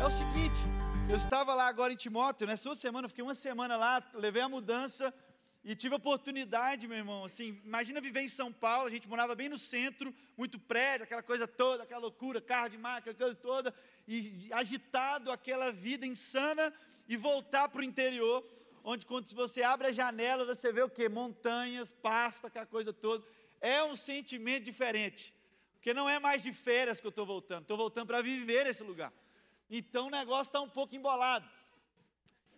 É o seguinte, eu estava lá agora em Timóteo, nessa né? semana, eu fiquei uma semana lá, levei a mudança e tive a oportunidade, meu irmão, assim, imagina viver em São Paulo, a gente morava bem no centro, muito prédio, aquela coisa toda, aquela loucura, carro de marca, coisa toda, e agitado, aquela vida insana, e voltar para o interior, onde quando você abre a janela, você vê o que? Montanhas, pasto, aquela coisa toda. É um sentimento diferente, porque não é mais de férias que eu estou voltando, estou voltando para viver esse lugar. Então o negócio está um pouco embolado.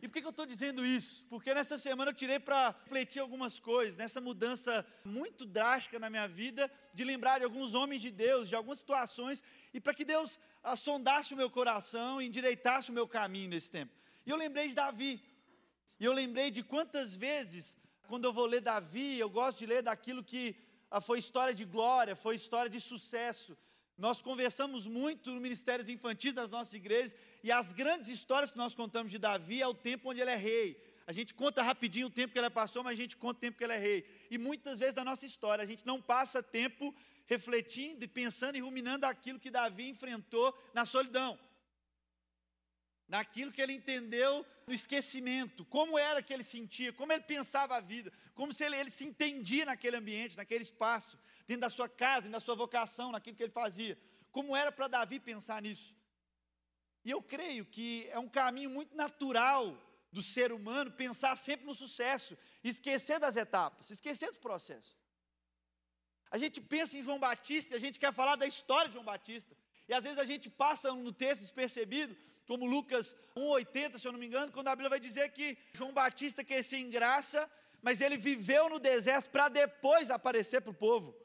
E por que, que eu estou dizendo isso? Porque nessa semana eu tirei para refletir algumas coisas, nessa mudança muito drástica na minha vida, de lembrar de alguns homens de Deus, de algumas situações, e para que Deus sondasse o meu coração e endireitasse o meu caminho nesse tempo. E eu lembrei de Davi. E eu lembrei de quantas vezes, quando eu vou ler Davi, eu gosto de ler daquilo que ah, foi história de glória, foi história de sucesso. Nós conversamos muito no Ministérios Infantis das nossas igrejas e as grandes histórias que nós contamos de Davi é o tempo onde ele é rei. A gente conta rapidinho o tempo que ele passou, mas a gente conta o tempo que ele é rei. E muitas vezes na nossa história a gente não passa tempo refletindo e pensando e ruminando aquilo que Davi enfrentou na solidão. Naquilo que ele entendeu no esquecimento, como era que ele sentia, como ele pensava a vida, como se ele, ele se entendia naquele ambiente, naquele espaço dentro da sua casa, dentro da sua vocação, naquilo que ele fazia. Como era para Davi pensar nisso? E eu creio que é um caminho muito natural do ser humano pensar sempre no sucesso, esquecer das etapas, esquecer dos processos. A gente pensa em João Batista, a gente quer falar da história de João Batista. E às vezes a gente passa no texto despercebido, como Lucas 1,80, se eu não me engano, quando a Bíblia vai dizer que João Batista cresceu em graça, mas ele viveu no deserto para depois aparecer para o povo.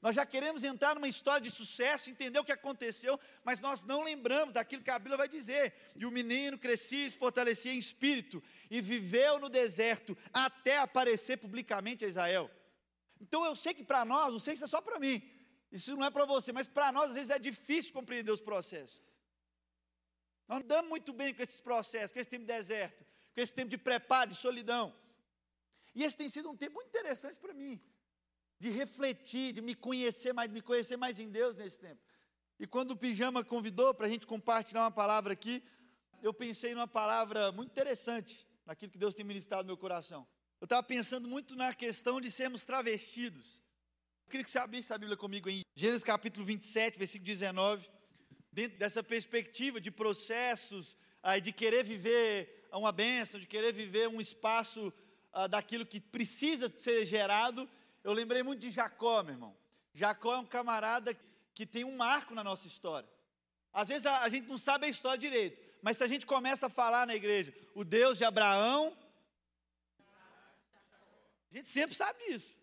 Nós já queremos entrar numa história de sucesso, entender o que aconteceu, mas nós não lembramos daquilo que a Bíblia vai dizer. E o menino crescia e se fortalecia em espírito e viveu no deserto até aparecer publicamente a Israel. Então eu sei que para nós, não sei se é só para mim, isso não é para você, mas para nós às vezes é difícil compreender os processos. Nós não damos muito bem com esses processos, com esse tempo de deserto, com esse tempo de preparo, de solidão. E esse tem sido um tempo muito interessante para mim de refletir, de me conhecer mais, de me conhecer mais em Deus nesse tempo. E quando o Pijama convidou para a gente compartilhar uma palavra aqui, eu pensei numa palavra muito interessante, naquilo que Deus tem ministrado no meu coração. Eu estava pensando muito na questão de sermos travestidos. Eu queria que você abrisse a Bíblia comigo em Gênesis capítulo 27, versículo 19. Dentro dessa perspectiva de processos, de querer viver uma bênção, de querer viver um espaço ah, daquilo que precisa ser gerado, eu lembrei muito de Jacó, meu irmão. Jacó é um camarada que tem um marco na nossa história. Às vezes a, a gente não sabe a história direito, mas se a gente começa a falar na igreja, o Deus de Abraão, a gente sempre sabe disso.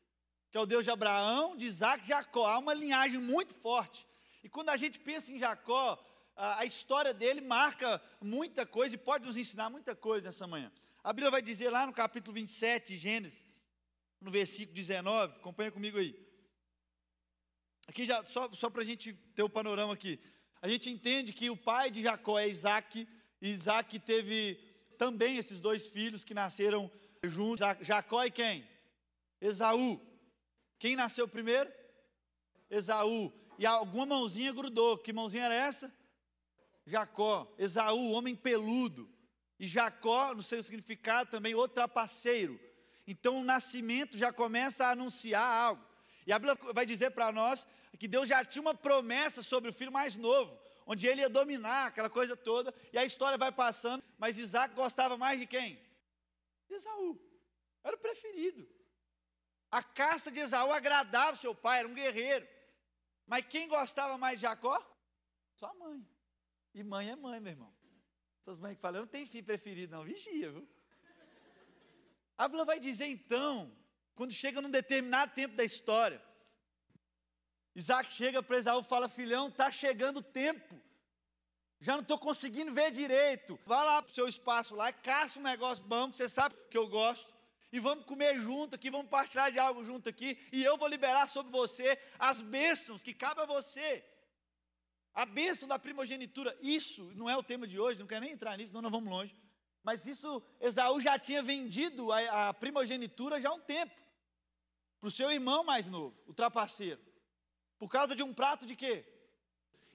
Que é o Deus de Abraão, de Isaac e Jacó. Há uma linhagem muito forte. E quando a gente pensa em Jacó, a, a história dele marca muita coisa e pode nos ensinar muita coisa nessa manhã. A Bíblia vai dizer lá no capítulo 27 de Gênesis, no versículo 19, acompanha comigo aí. Aqui já, só, só para a gente ter o panorama aqui. A gente entende que o pai de Jacó é Isaac, e Isaac teve também esses dois filhos que nasceram juntos. Jacó e quem? Esaú. Quem nasceu primeiro? Esaú. E alguma mãozinha grudou. Que mãozinha era essa? Jacó. Esaú, homem peludo. E Jacó, no seu significado também, o trapaceiro. Então o nascimento já começa a anunciar algo. E a Bíblia vai dizer para nós que Deus já tinha uma promessa sobre o filho mais novo, onde ele ia dominar aquela coisa toda, e a história vai passando, mas Isaac gostava mais de quem? De Esaú. Era o preferido. A caça de Esaú agradava seu pai, era um guerreiro. Mas quem gostava mais de Jacó? Sua mãe. E mãe é mãe, meu irmão. Essas mães que falam, eu não tenho filho preferido, não, vigia, viu? A Bíblia vai dizer então, quando chega num determinado tempo da história, Isaac chega para Esaú e fala: Filhão, está chegando o tempo, já não estou conseguindo ver direito. Vá lá para o seu espaço lá, caça um negócio bom, que você sabe que eu gosto, e vamos comer junto aqui, vamos partilhar de algo junto aqui, e eu vou liberar sobre você as bênçãos que cabem a você. A bênção da primogenitura, isso não é o tema de hoje, não quero nem entrar nisso, senão nós vamos longe. Mas isso, Esaú já tinha vendido a, a primogenitura já há um tempo. Para o seu irmão mais novo, o trapaceiro. Por causa de um prato de quê?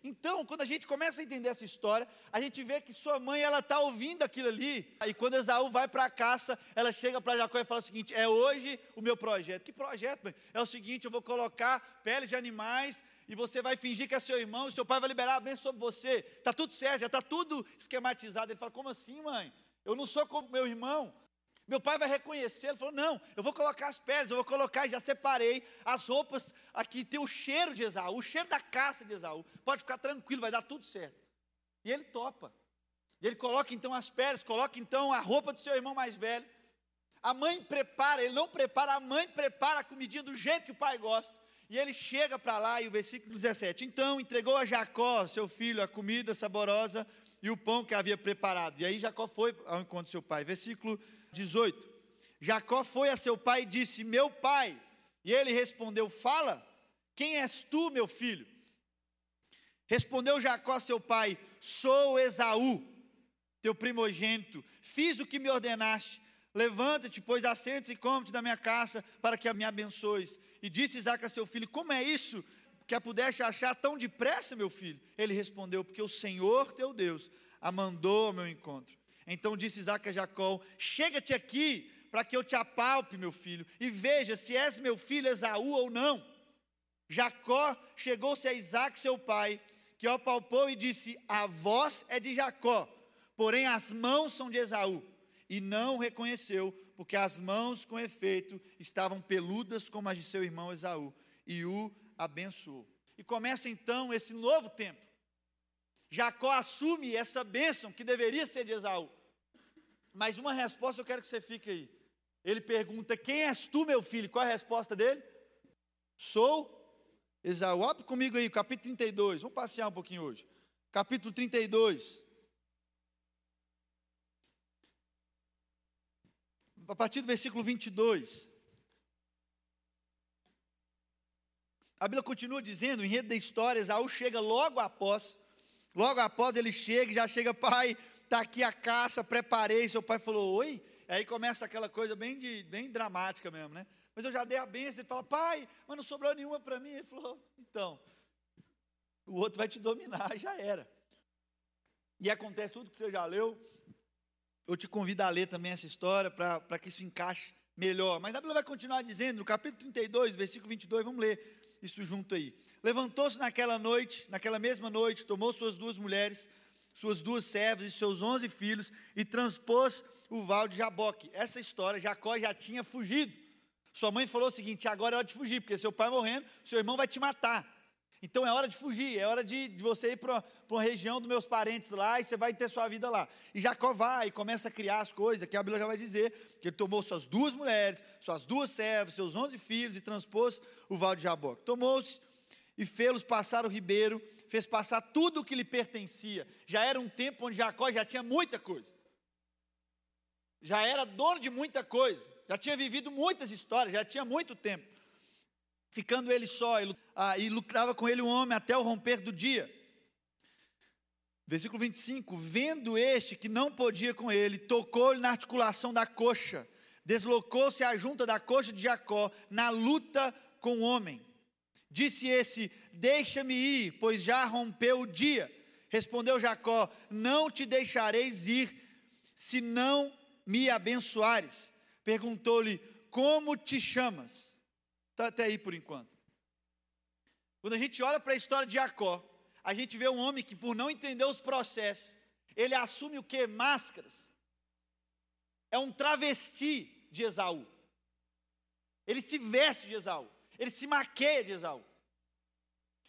Então, quando a gente começa a entender essa história, a gente vê que sua mãe ela está ouvindo aquilo ali. E quando Esaú vai para a caça, ela chega para Jacó e fala o seguinte: é hoje o meu projeto. Que projeto? Mãe? É o seguinte: eu vou colocar peles de animais e você vai fingir que é seu irmão, e seu pai vai liberar a bênção sobre você. Está tudo certo, já está tudo esquematizado. Ele fala: como assim, mãe? Eu não sou como meu irmão. Meu pai vai reconhecer. Ele falou: Não, eu vou colocar as peles, eu vou colocar, já separei as roupas. Aqui tem o cheiro de Esaú, o cheiro da caça de Esaú. Pode ficar tranquilo, vai dar tudo certo. E ele topa. E ele coloca então as peles, coloca então a roupa do seu irmão mais velho. A mãe prepara, ele não prepara, a mãe prepara a comidinha do jeito que o pai gosta. E ele chega para lá, e o versículo 17: Então entregou a Jacó, seu filho, a comida saborosa e o pão que havia preparado. E aí Jacó foi ao encontro do seu pai. Versículo 18. Jacó foi a seu pai e disse: Meu pai. E ele respondeu: Fala, quem és tu, meu filho? Respondeu Jacó a seu pai: Sou Esaú, teu primogênito. Fiz o que me ordenaste. Levanta-te, pois assente e come-te da minha casa, para que a me abençoes. E disse Isaac a seu filho: Como é isso que a pudeste achar tão depressa, meu filho? Ele respondeu: Porque o Senhor teu Deus a mandou ao meu encontro. Então disse Isaac a Jacó: Chega-te aqui, para que eu te apalpe, meu filho, e veja se és meu filho Esaú ou não. Jacó chegou-se a Isaac, seu pai, que o apalpou e disse: A voz é de Jacó, porém as mãos são de Esaú. E não o reconheceu, porque as mãos, com efeito, estavam peludas como as de seu irmão Esaú, e o abençoou. E começa então esse novo tempo. Jacó assume essa bênção que deveria ser de Esaú. Mas uma resposta eu quero que você fique aí. Ele pergunta: Quem és tu, meu filho? Qual a resposta dele? Sou Esaú. Abre comigo aí, capítulo 32. Vamos passear um pouquinho hoje. Capítulo 32. A partir do versículo 22. A Bíblia continua dizendo, em rede da história, Esaú chega logo após, logo após ele chega, já chega, pai, está aqui a caça, preparei. Seu pai falou, oi? Aí começa aquela coisa bem, de, bem dramática mesmo, né? Mas eu já dei a benção. Ele fala, pai, mas não sobrou nenhuma para mim. Ele falou, então, o outro vai te dominar, já era. E acontece tudo que você já leu. Eu te convido a ler também essa história para que isso encaixe melhor. Mas a Bíblia vai continuar dizendo, no capítulo 32, versículo 22, vamos ler isso junto aí. Levantou-se naquela noite, naquela mesma noite, tomou suas duas mulheres suas duas servas e seus onze filhos e transpôs o val de Jaboque. Essa história, Jacó já tinha fugido. Sua mãe falou o seguinte: agora é hora de fugir, porque seu pai morrendo, seu irmão vai te matar. Então é hora de fugir, é hora de, de você ir para uma região dos meus parentes lá e você vai ter sua vida lá. E Jacó vai e começa a criar as coisas, que a Bíblia já vai dizer que ele tomou suas duas mulheres, suas duas servas, seus onze filhos e transpôs o val de Jaboque. Tomou-se e fê-los passar o ribeiro, fez passar tudo o que lhe pertencia. Já era um tempo onde Jacó já tinha muita coisa. Já era dono de muita coisa. Já tinha vivido muitas histórias, já tinha muito tempo. Ficando ele só, e, ah, lucrava com ele um homem até o romper do dia. Versículo 25: Vendo este que não podia com ele, tocou-lhe na articulação da coxa, deslocou-se a junta da coxa de Jacó na luta com o homem. Disse esse: Deixa-me ir, pois já rompeu o dia. Respondeu Jacó: Não te deixareis ir, se não me abençoares. Perguntou-lhe: Como te chamas? Está até aí por enquanto. Quando a gente olha para a história de Jacó, a gente vê um homem que, por não entender os processos, ele assume o que? Máscaras. É um travesti de Esaú. Ele se veste de Esaú ele se maqueia de Esaú.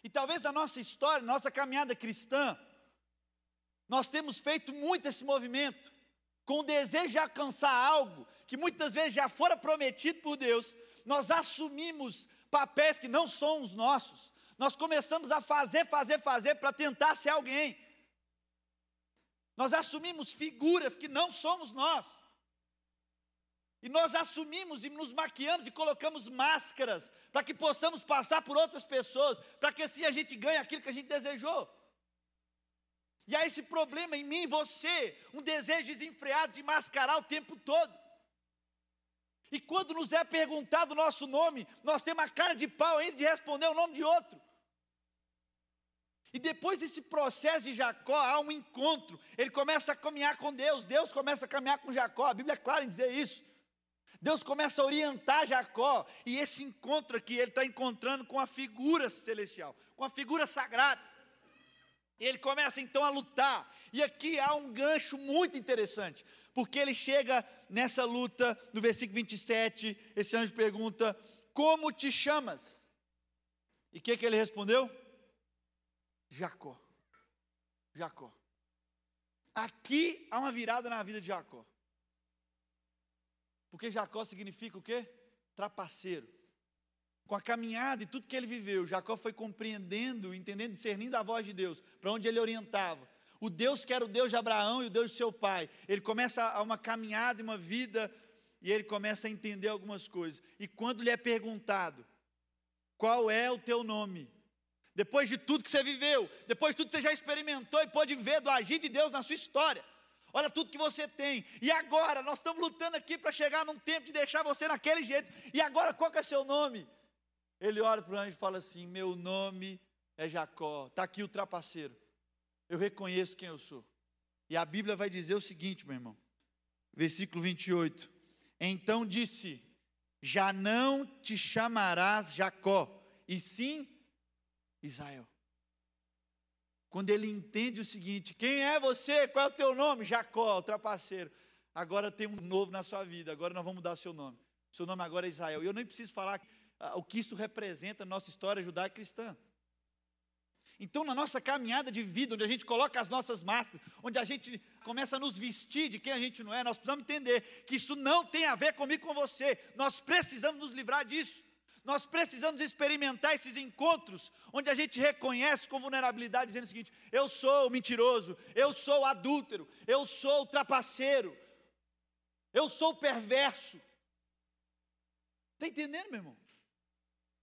E talvez na nossa história, nossa caminhada cristã, nós temos feito muito esse movimento, com o desejo de alcançar algo que muitas vezes já fora prometido por Deus, nós assumimos papéis que não são os nossos, nós começamos a fazer, fazer, fazer para tentar ser alguém, nós assumimos figuras que não somos nós, e nós assumimos e nos maquiamos e colocamos máscaras para que possamos passar por outras pessoas, para que assim a gente ganhe aquilo que a gente desejou. E há esse problema em mim e você, um desejo desenfreado de mascarar o tempo todo. E quando nos é perguntado o nosso nome, nós temos a cara de pau ainda de responder o nome de outro. E depois desse processo de Jacó, há um encontro. Ele começa a caminhar com Deus. Deus começa a caminhar com Jacó. A Bíblia é clara em dizer isso. Deus começa a orientar Jacó. E esse encontro aqui, ele está encontrando com a figura celestial, com a figura sagrada. Ele começa então a lutar. E aqui há um gancho muito interessante. Porque ele chega nessa luta, no versículo 27, esse anjo pergunta: Como te chamas? E o que, que ele respondeu? Jacó. Jacó. Aqui há uma virada na vida de Jacó. Porque Jacó significa o quê? Trapaceiro. Com a caminhada e tudo que ele viveu, Jacó foi compreendendo, entendendo, discernindo a voz de Deus, para onde ele orientava. O Deus que era o Deus de Abraão e o Deus de seu pai. Ele começa a uma caminhada e uma vida, e ele começa a entender algumas coisas. E quando lhe é perguntado, qual é o teu nome? Depois de tudo que você viveu, depois de tudo que você já experimentou e pode ver do agir de Deus na sua história. Olha tudo que você tem. E agora, nós estamos lutando aqui para chegar num tempo de deixar você naquele jeito. E agora, qual que é seu nome? Ele olha para o anjo e fala assim: Meu nome é Jacó. Está aqui o trapaceiro. Eu reconheço quem eu sou. E a Bíblia vai dizer o seguinte, meu irmão. Versículo 28. Então disse: Já não te chamarás Jacó, e sim Israel. Quando ele entende o seguinte: quem é você? Qual é o teu nome? Jacó, o trapaceiro. Agora tem um novo na sua vida, agora nós vamos mudar o seu nome. Seu nome agora é Israel. E eu nem preciso falar ah, o que isso representa na nossa história judaica cristã. Então, na nossa caminhada de vida, onde a gente coloca as nossas máscaras, onde a gente começa a nos vestir de quem a gente não é, nós precisamos entender que isso não tem a ver comigo com você. Nós precisamos nos livrar disso. Nós precisamos experimentar esses encontros onde a gente reconhece com vulnerabilidade, dizendo o seguinte: eu sou mentiroso, eu sou adúltero, eu sou trapaceiro, eu sou perverso. Está entendendo, meu irmão?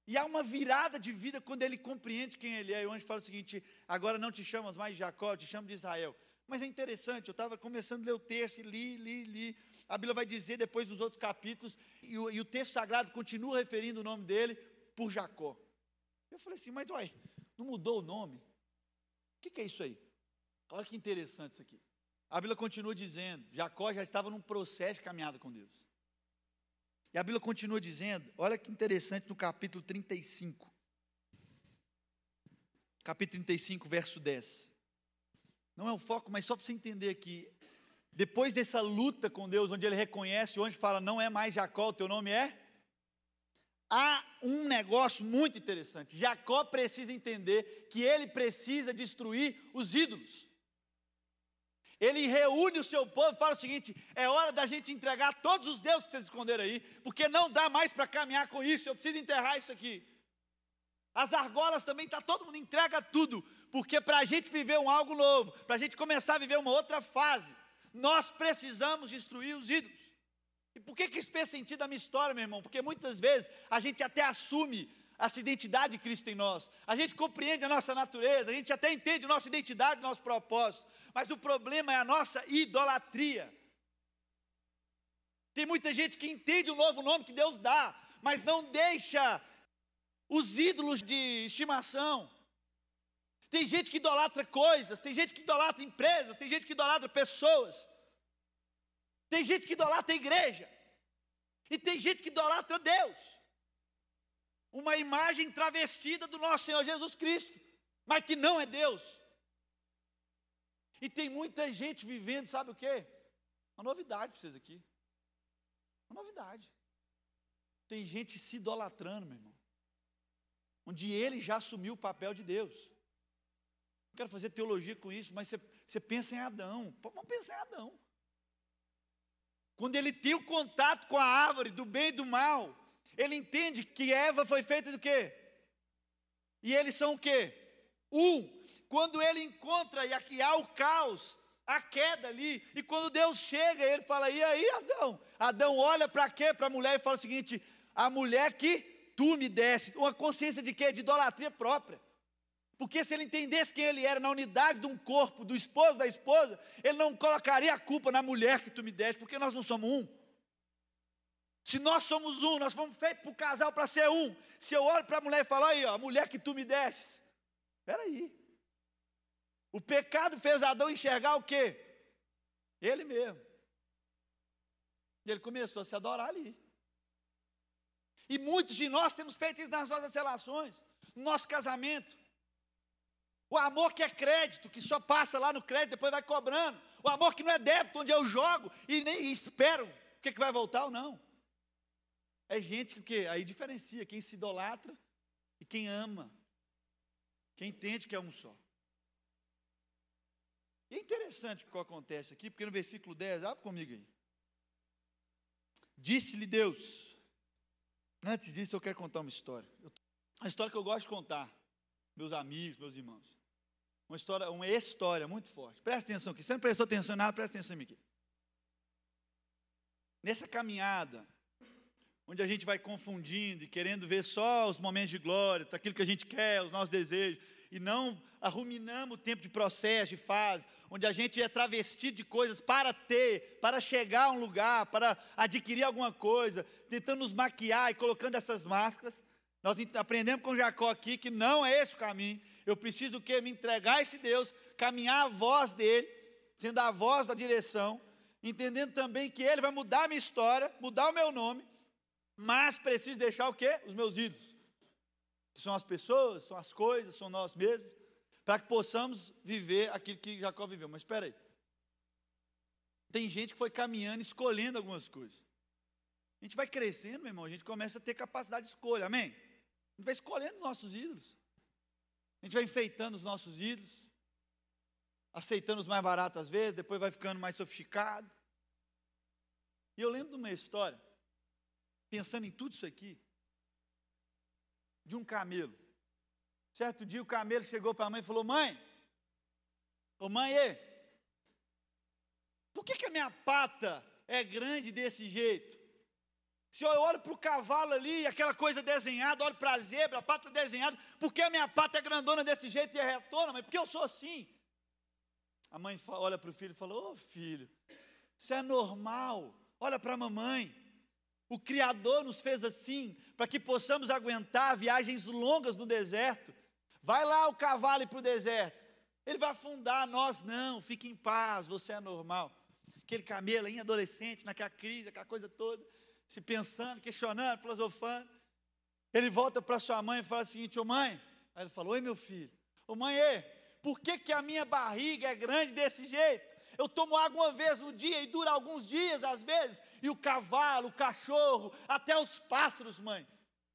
E há uma virada de vida quando ele compreende quem ele é. E o anjo fala o seguinte: agora não te chamas mais de Jacó, te chamo de Israel. Mas é interessante, eu estava começando a ler o texto, li, li, li. A Bíblia vai dizer depois dos outros capítulos, e o, e o texto sagrado continua referindo o nome dele por Jacó. Eu falei assim, mas uai, não mudou o nome? O que, que é isso aí? Olha que interessante isso aqui. A Bíblia continua dizendo: Jacó já estava num processo de caminhada com Deus. E a Bíblia continua dizendo, olha que interessante no capítulo 35. Capítulo 35, verso 10. Não é o foco, mas só para você entender aqui. Depois dessa luta com Deus, onde ele reconhece, onde fala, não é mais Jacó, o teu nome é? Há um negócio muito interessante. Jacó precisa entender que ele precisa destruir os ídolos. Ele reúne o seu povo e fala o seguinte: é hora da gente entregar todos os deuses que vocês esconderam aí, porque não dá mais para caminhar com isso, eu preciso enterrar isso aqui. As argolas também, está todo mundo, entrega tudo, porque para a gente viver um algo novo, para a gente começar a viver uma outra fase, nós precisamos destruir os ídolos. E por que, que isso fez sentido na minha história, meu irmão? Porque muitas vezes a gente até assume essa identidade de Cristo em nós, a gente compreende a nossa natureza, a gente até entende a nossa identidade, nosso propósito, mas o problema é a nossa idolatria. Tem muita gente que entende o novo nome que Deus dá, mas não deixa os ídolos de estimação. Tem gente que idolatra coisas, tem gente que idolatra empresas, tem gente que idolatra pessoas, tem gente que idolatra a igreja, e tem gente que idolatra Deus. Uma imagem travestida do nosso Senhor Jesus Cristo, mas que não é Deus. E tem muita gente vivendo, sabe o quê? Uma novidade para vocês aqui. Uma novidade. Tem gente se idolatrando, meu irmão. Onde ele já assumiu o papel de Deus. Não quero fazer teologia com isso, mas você, você pensa em Adão. Vamos pensar em Adão. Quando ele tem o contato com a árvore do bem e do mal, ele entende que Eva foi feita do quê? E eles são o quê? Um quando ele encontra e há o caos, a queda ali, e quando Deus chega, ele fala: E aí, Adão? Adão olha para quê? Para a mulher e fala o seguinte: A mulher que tu me deste, uma consciência de quê? De idolatria própria. Porque se ele entendesse quem ele era na unidade de um corpo, do esposo, da esposa, ele não colocaria a culpa na mulher que tu me deste, porque nós não somos um. Se nós somos um, nós fomos feitos para o casal para ser um. Se eu olho para a mulher e falo, aí, ó, a mulher que tu me deste. Espera aí. O pecado fez Adão enxergar o quê? Ele mesmo. E ele começou a se adorar ali. E muitos de nós temos feito isso nas nossas relações, no nosso casamento. O amor que é crédito, que só passa lá no crédito, depois vai cobrando. O amor que não é débito, onde eu jogo e nem espero o que, que vai voltar ou não. É gente que, que aí diferencia quem se idolatra e quem ama. Quem entende que é um só. E é interessante o que acontece aqui, porque no versículo 10, abre comigo aí. Disse-lhe Deus. Antes disso, eu quero contar uma história. Uma história que eu gosto de contar, meus amigos, meus irmãos. Uma história, uma história muito forte. Presta atenção aqui. Você não prestou atenção em nada, presta atenção em mim aqui. Nessa caminhada, onde a gente vai confundindo e querendo ver só os momentos de glória, aquilo que a gente quer, os nossos desejos, e não arruminamos o tempo de processo, de fase, onde a gente é travestido de coisas para ter, para chegar a um lugar, para adquirir alguma coisa, tentando nos maquiar e colocando essas máscaras. Nós aprendemos com Jacó aqui que não é esse o caminho. Eu preciso o quê? Me entregar a esse Deus, caminhar a voz dele, sendo a voz da direção, entendendo também que ele vai mudar a minha história, mudar o meu nome, mas preciso deixar o quê? Os meus ídolos que são as pessoas, são as coisas, são nós mesmos, para que possamos viver aquilo que Jacó viveu. Mas espera aí. Tem gente que foi caminhando, escolhendo algumas coisas. A gente vai crescendo, meu irmão, a gente começa a ter capacidade de escolha, amém? A gente vai escolhendo nossos ídolos. A gente vai enfeitando os nossos ídolos, aceitando os mais baratos às vezes, depois vai ficando mais sofisticado. E eu lembro de uma história, pensando em tudo isso aqui, de um camelo. Certo dia o camelo chegou para a mãe e falou: Mãe, ô mãe, por que, que a minha pata é grande desse jeito? Se eu olho para o cavalo ali, aquela coisa desenhada, olho para a zebra, a pata desenhada, por que a minha pata é grandona desse jeito e é retona? Mas porque eu sou assim. A mãe olha para o filho e fala: Ô oh, filho, isso é normal. Olha para a mamãe. O Criador nos fez assim, para que possamos aguentar viagens longas no deserto. Vai lá o cavalo para o deserto. Ele vai afundar, nós não, fique em paz, você é normal. Aquele camelo em adolescente, naquela crise, aquela coisa toda, se pensando, questionando, filosofando. Ele volta para sua mãe e fala o seguinte: Ô mãe, aí ele falou: Oi meu filho, ô mãe, por que, que a minha barriga é grande desse jeito? Eu tomo água uma vez no dia e dura alguns dias às vezes, e o cavalo, o cachorro, até os pássaros, mãe,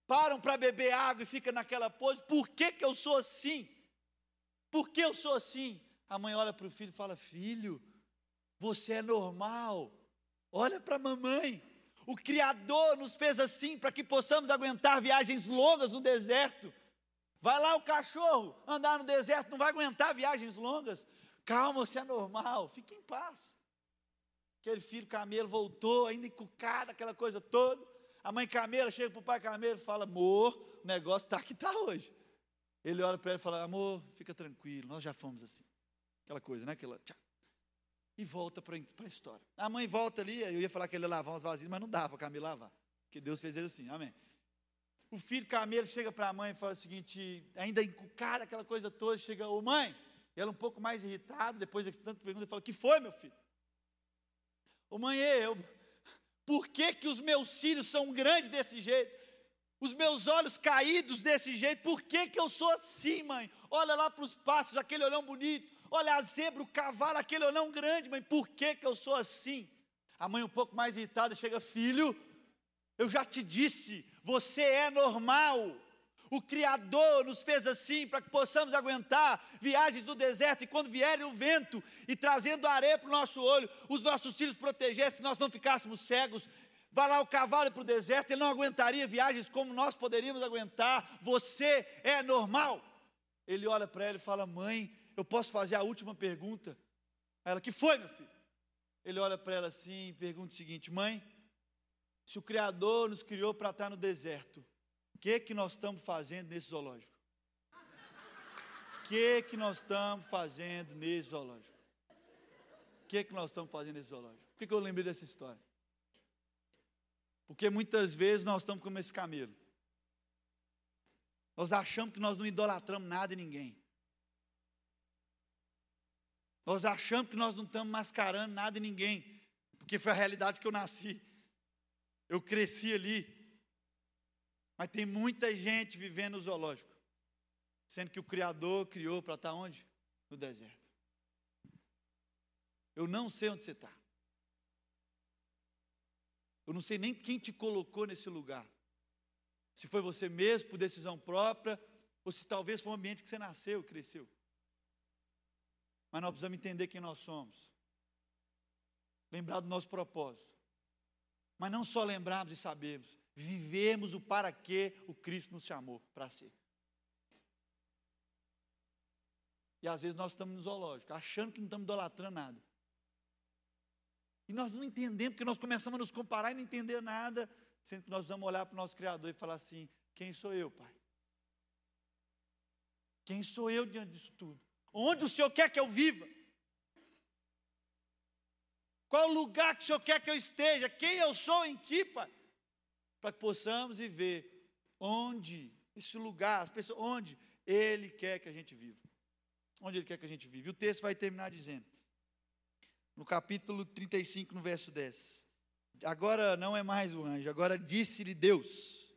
param para beber água e fica naquela pose. Por que, que eu sou assim? Por que eu sou assim? A mãe olha para o filho e fala: Filho, você é normal. Olha para a mamãe. O Criador nos fez assim para que possamos aguentar viagens longas no deserto. Vai lá o cachorro andar no deserto, não vai aguentar viagens longas. Calma, você é normal, fique em paz. Aquele filho camelo voltou, ainda encucado, aquela coisa toda. A mãe camelo chega para o pai camelo e fala: Amor, o negócio está que está hoje. Ele olha para ele e fala: Amor, fica tranquilo, nós já fomos assim. Aquela coisa, né? Aquela, tchau. E volta para a história. A mãe volta ali, eu ia falar que ele ia lavar umas vasilhas, mas não dá para Camilo lavar. Porque Deus fez ele assim, amém. O filho camelo chega para a mãe e fala o seguinte, ainda encucado, aquela coisa toda, chega, ô mãe, ela um pouco mais irritada, depois de tanto pergunta, fala: Que foi, meu filho? Ô mãe, eu, por que, que os meus cílios são grandes desse jeito? Os meus olhos caídos desse jeito, por que, que eu sou assim, mãe? Olha lá para os passos, aquele olhão bonito, olha a zebra, o cavalo, aquele olhão grande, mãe, por que, que eu sou assim? A mãe, um pouco mais irritada, chega: Filho, eu já te disse, você é normal. O Criador nos fez assim para que possamos aguentar viagens do deserto e quando vier o vento e trazendo areia para o nosso olho, os nossos filhos protegessem, nós não ficássemos cegos. Vai lá o cavalo para o deserto, ele não aguentaria viagens como nós poderíamos aguentar. Você é normal. Ele olha para ela e fala: Mãe, eu posso fazer a última pergunta? Ela, que foi, meu filho? Ele olha para ela assim e pergunta o seguinte: Mãe, se o Criador nos criou para estar no deserto, o que que nós estamos fazendo nesse zoológico? O que que nós estamos fazendo nesse zoológico? O que que nós estamos fazendo nesse zoológico? Por que, que eu lembrei dessa história? Porque muitas vezes nós estamos como esse camelo. Nós achamos que nós não idolatramos nada e ninguém. Nós achamos que nós não estamos mascarando nada e ninguém, porque foi a realidade que eu nasci. Eu cresci ali. Mas tem muita gente vivendo no zoológico, sendo que o Criador criou para estar onde? No deserto. Eu não sei onde você está. Eu não sei nem quem te colocou nesse lugar. Se foi você mesmo por decisão própria, ou se talvez foi um ambiente que você nasceu, cresceu. Mas nós precisamos entender quem nós somos. Lembrar do nosso propósito. Mas não só lembrarmos e sabermos, vivemos o para que o Cristo nos chamou para ser. E às vezes nós estamos no zoológico, achando que não estamos idolatrando nada. E nós não entendemos, porque nós começamos a nos comparar e não entender nada, sendo que nós vamos olhar para o nosso Criador e falar assim: quem sou eu, Pai? Quem sou eu diante disso tudo? Onde o Senhor quer que eu viva? Qual lugar que o Senhor quer que eu esteja? Quem eu sou em Ti, Pai? Para que possamos viver onde, esse lugar, as pessoas, onde Ele quer que a gente viva. Onde Ele quer que a gente viva. E o texto vai terminar dizendo: no capítulo 35, no verso 10. Agora não é mais o anjo, agora disse-lhe Deus: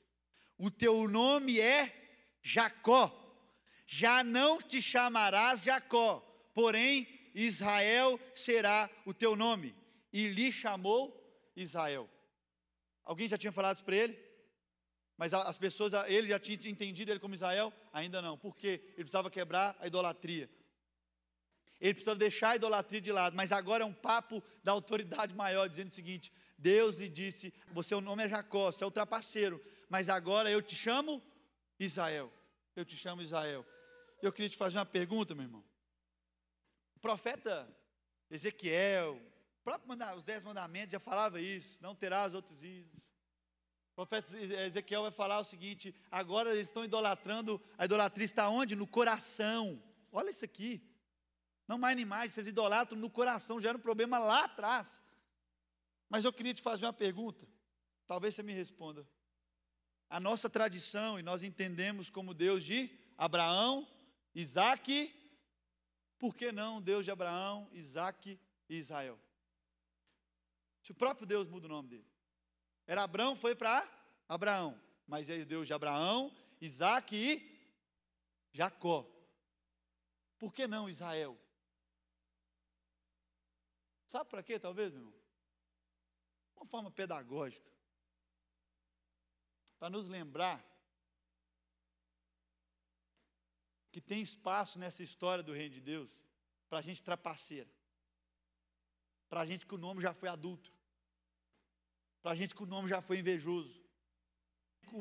O teu nome é Jacó, já não te chamarás Jacó, porém Israel será o teu nome. E lhe chamou Israel. Alguém já tinha falado isso para ele? Mas as pessoas, ele já tinha entendido ele como Israel? Ainda não, porque ele precisava quebrar a idolatria. Ele precisa deixar a idolatria de lado, mas agora é um papo da autoridade maior, dizendo o seguinte: Deus lhe disse: Você o nome é Jacó, você é o trapaceiro, mas agora eu te chamo Israel. Eu te chamo Israel. Eu queria te fazer uma pergunta, meu irmão. O profeta Ezequiel, os dez mandamentos já falava isso: não terás outros ídolos. O profeta Ezequiel vai falar o seguinte: agora eles estão idolatrando, a idolatria está onde? No coração. Olha isso aqui. Não mais animais, vocês idolatram no coração, já era um problema lá atrás. Mas eu queria te fazer uma pergunta, talvez você me responda. A nossa tradição, e nós entendemos como Deus de Abraão, Isaac, por que não Deus de Abraão, Isaac e Israel? Se o próprio Deus muda o nome dele. Era Abraão, foi para Abraão, mas é Deus de Abraão, Isaac e Jacó. Por que não Israel? Sabe para quê, talvez, meu irmão? Uma forma pedagógica. Para nos lembrar que tem espaço nessa história do reino de Deus para gente trapaceira. Para gente que o nome já foi adulto. Para gente que o nome já foi invejoso.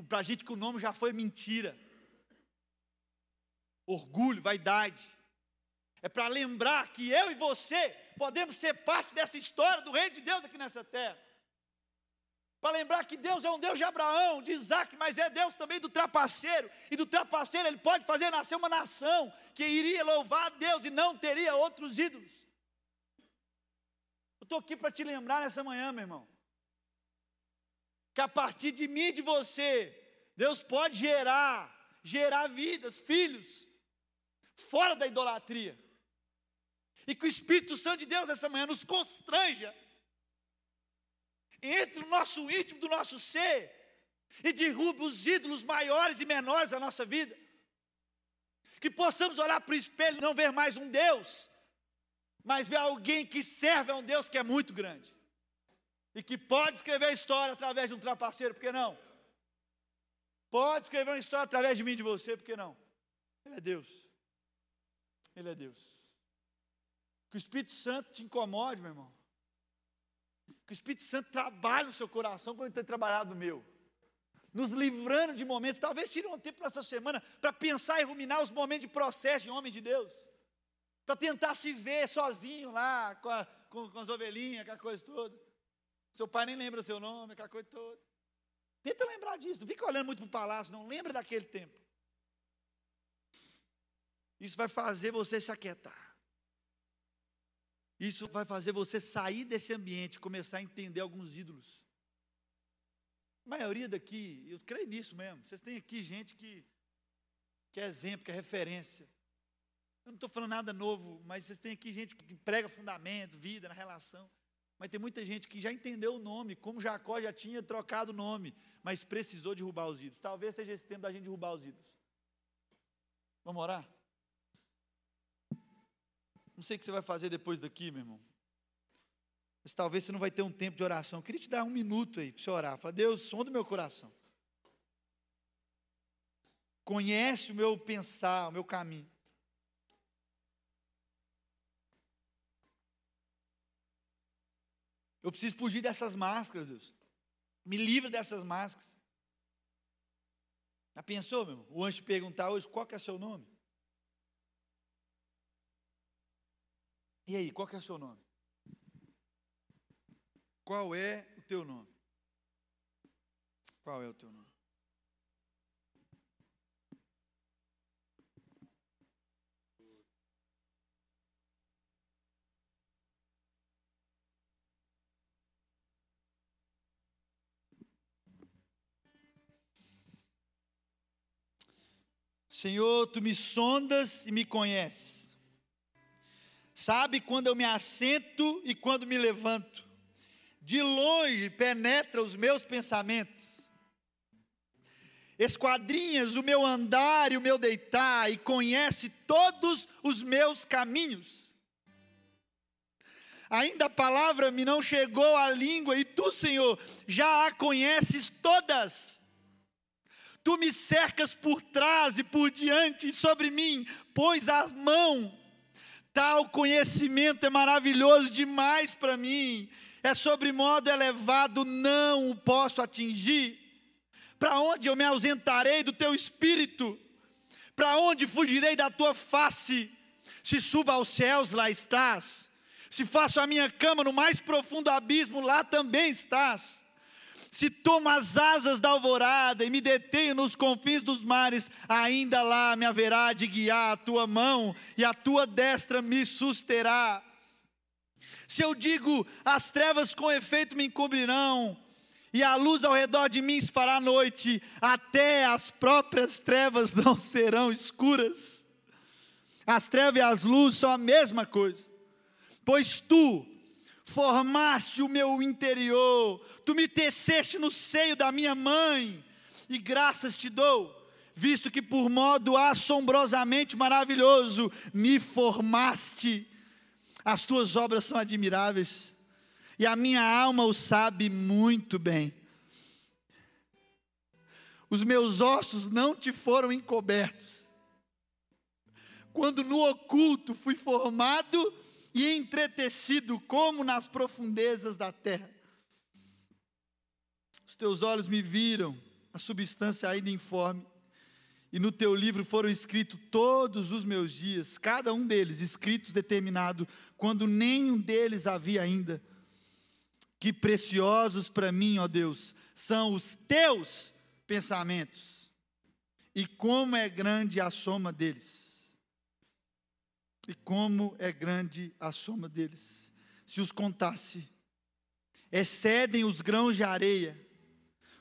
Para gente que o nome já foi mentira. Orgulho, vaidade. É para lembrar que eu e você podemos ser parte dessa história do reino de Deus aqui nessa terra. Para lembrar que Deus é um Deus de Abraão, de Isaac, mas é Deus também do trapaceiro. E do trapaceiro ele pode fazer nascer uma nação que iria louvar a Deus e não teria outros ídolos. Eu estou aqui para te lembrar nessa manhã, meu irmão, que a partir de mim e de você, Deus pode gerar, gerar vidas, filhos, fora da idolatria. E que o Espírito Santo de Deus nessa manhã nos constranja entre o nosso íntimo do nosso ser e derrube os ídolos maiores e menores da nossa vida. Que possamos olhar para o espelho e não ver mais um Deus, mas ver alguém que serve a um Deus que é muito grande. E que pode escrever a história através de um trapaceiro, por que não? Pode escrever uma história através de mim e de você, por que não? Ele é Deus. Ele é Deus. Que o Espírito Santo te incomode, meu irmão. Que o Espírito Santo trabalhe no seu coração como ele tem trabalhado no meu. Nos livrando de momentos, talvez tire um tempo nessa semana para pensar e ruminar os momentos de processo de homem de Deus. Para tentar se ver sozinho lá, com, a, com, com as ovelhinhas, aquela coisa toda. Seu pai nem lembra seu nome, aquela coisa toda. Tenta lembrar disso, não fica olhando muito para o palácio, não. Lembra daquele tempo. Isso vai fazer você se aquietar. Isso vai fazer você sair desse ambiente, começar a entender alguns ídolos. A maioria daqui, eu creio nisso mesmo. Vocês têm aqui gente que, que é exemplo, que é referência. Eu não estou falando nada novo, mas vocês têm aqui gente que prega fundamento, vida na relação. Mas tem muita gente que já entendeu o nome, como Jacó já tinha trocado o nome, mas precisou derrubar os ídolos. Talvez seja esse tempo da gente derrubar os ídolos. Vamos orar? Não sei o que você vai fazer depois daqui, meu irmão. Mas talvez você não vai ter um tempo de oração. Eu queria te dar um minuto aí para você orar. Fala, Deus, som do meu coração. Conhece o meu pensar, o meu caminho. Eu preciso fugir dessas máscaras, Deus. Me livre dessas máscaras. Já pensou, meu irmão? O anjo perguntar hoje qual que é o seu nome? E aí, qual que é o seu nome? Qual é o teu nome? Qual é o teu nome? Senhor, tu me sondas e me conheces. Sabe quando eu me assento e quando me levanto. De longe penetra os meus pensamentos. Esquadrinhas o meu andar e o meu deitar e conhece todos os meus caminhos. Ainda a palavra me não chegou à língua e tu, Senhor, já a conheces todas Tu me cercas por trás e por diante, e sobre mim pois a mão. Tal conhecimento é maravilhoso demais para mim, é sobre modo elevado, não o posso atingir. Para onde eu me ausentarei do teu espírito? Para onde fugirei da tua face? Se suba aos céus, lá estás. Se faço a minha cama no mais profundo abismo, lá também estás se tomo as asas da alvorada e me detenho nos confins dos mares, ainda lá me haverá de guiar a tua mão e a tua destra me susterá. Se eu digo, as trevas com efeito me encobrirão, e a luz ao redor de mim se fará noite, até as próprias trevas não serão escuras. As trevas e as luzes são a mesma coisa, pois tu, formaste o meu interior, tu me teceste no seio da minha mãe, e graças te dou, visto que por modo assombrosamente maravilhoso me formaste. As tuas obras são admiráveis, e a minha alma o sabe muito bem. Os meus ossos não te foram encobertos. Quando no oculto fui formado, e entretecido como nas profundezas da terra. Os teus olhos me viram, a substância ainda informe, e no teu livro foram escritos todos os meus dias, cada um deles escritos determinado, quando nenhum deles havia ainda. Que preciosos para mim, ó Deus, são os teus pensamentos, e como é grande a soma deles. E como é grande a soma deles. Se os contasse, excedem os grãos de areia.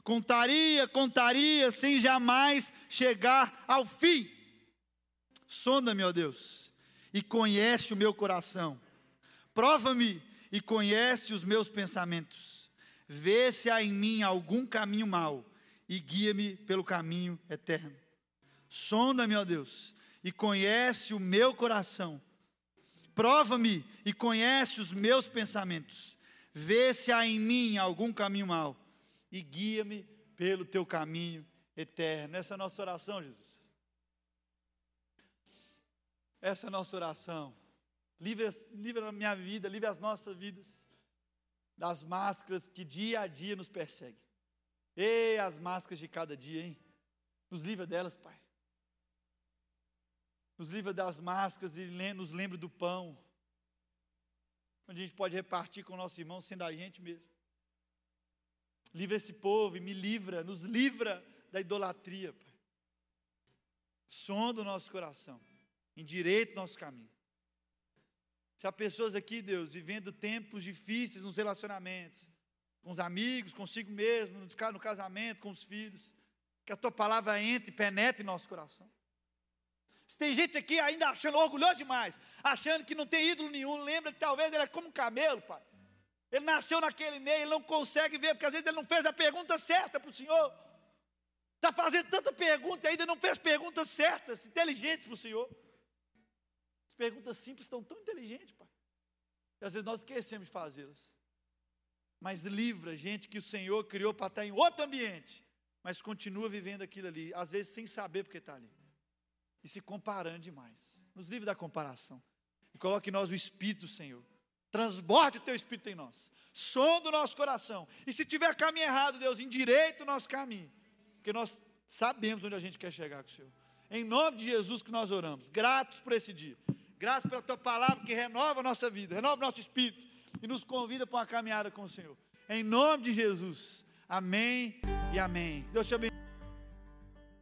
Contaria, contaria, sem jamais chegar ao fim. Sonda-me, ó Deus, e conhece o meu coração. Prova-me e conhece os meus pensamentos. Vê se há em mim algum caminho mau e guia-me pelo caminho eterno. Sonda-me, ó Deus, e conhece o meu coração. Prova-me e conhece os meus pensamentos. Vê se há em mim algum caminho mau e guia-me pelo teu caminho eterno. Essa é a nossa oração, Jesus. Essa é a nossa oração. Livre, livre a minha vida, livre as nossas vidas das máscaras que dia a dia nos perseguem. Ei, as máscaras de cada dia, hein? Nos livra delas, Pai nos livra das máscaras e nos lembra do pão, onde a gente pode repartir com o nosso irmão sendo a gente mesmo. Livra esse povo e me livra, nos livra da idolatria, Pai. Sonda o nosso coração, endireita o nosso caminho. Se há pessoas aqui, Deus, vivendo tempos difíceis nos relacionamentos, com os amigos, consigo mesmo, no casamento, com os filhos, que a tua palavra entre e penetre em nosso coração Tem gente aqui ainda achando orgulhoso demais, achando que não tem ídolo nenhum, lembra que talvez ele é como um camelo, pai. Ele nasceu naquele meio, ele não consegue ver, porque às vezes ele não fez a pergunta certa para o Senhor. Está fazendo tanta pergunta e ainda não fez perguntas certas, inteligentes para o Senhor. As perguntas simples estão tão inteligentes, pai. E às vezes nós esquecemos de fazê-las. Mas livra gente que o Senhor criou para estar em outro ambiente, mas continua vivendo aquilo ali, às vezes sem saber porque está ali. E se comparando demais. Nos livre da comparação. E coloque em nós o Espírito, Senhor. Transborde o teu Espírito em nós. Som do nosso coração. E se tiver caminho errado, Deus, endireita o nosso caminho. Porque nós sabemos onde a gente quer chegar com o Senhor. Em nome de Jesus que nós oramos. Gratos por esse dia. Graças pela tua palavra que renova a nossa vida, renova o nosso espírito e nos convida para uma caminhada com o Senhor. Em nome de Jesus. Amém e amém. Deus te abençoe.